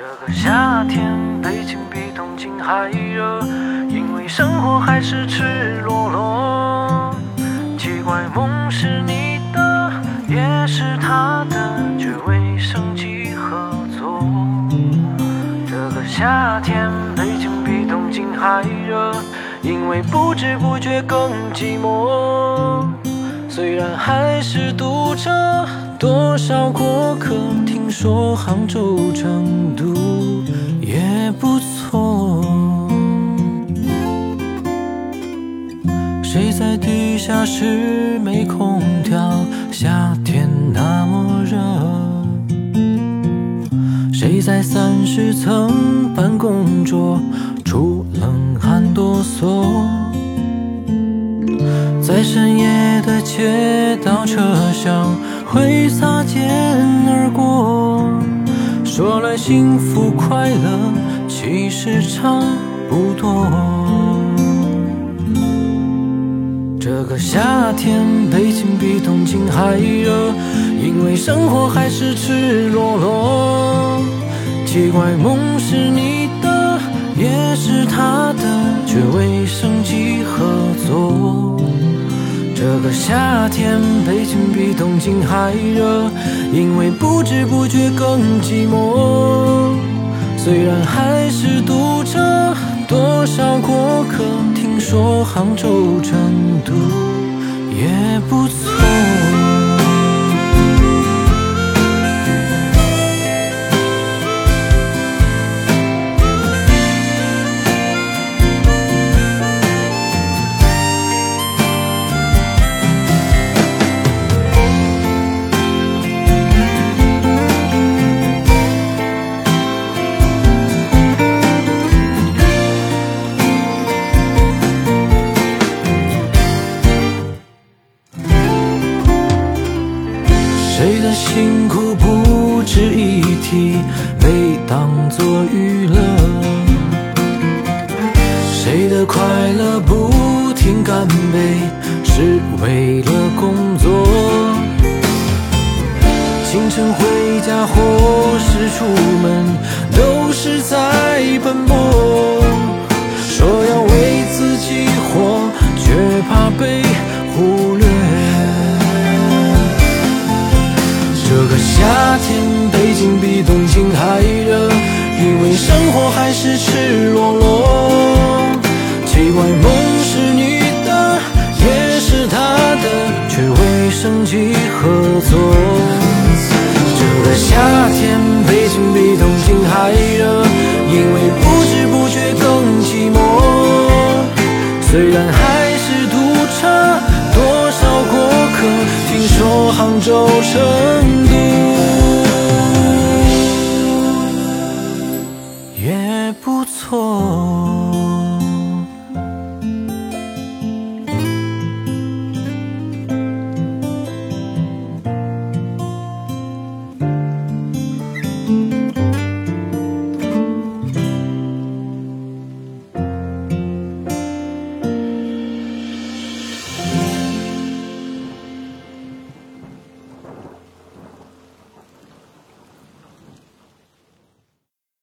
这个夏天，北京比东京还热，因为生活还是赤裸裸。奇怪，梦是你的，也是他的，却未升级合作。这个夏天，北京比东京还热，因为不知不觉更寂寞。虽然还是堵着，多少过客说杭州、成都也不错。谁在地下室没空调？夏天那么热。谁在三十层办公桌出冷汗哆嗦？在深夜的街道车厢会擦肩而过，说来幸福快乐，其实差不多。这个夏天，北京比东京还热，因为生活还是赤裸裸。奇怪，梦是你的，也是他的，却未升级合作。这个夏天，北京比东京还热，因为不知不觉更寂寞。虽然还是堵着，多少过客听说杭州、成都也不错。谁的辛苦不值一提，被当作娱乐？谁的快乐不停干杯，是为了工作？清晨回家或是出门，都是在奔波。说要为自夏天，北京比东京还热，因为生活还是赤裸裸。奇怪，梦是你的，也是他的，却未升级合作。这个夏天，北京比东京还热，因为不知不觉更寂寞。虽然还是堵车，多少过客听说杭州、城 Oh.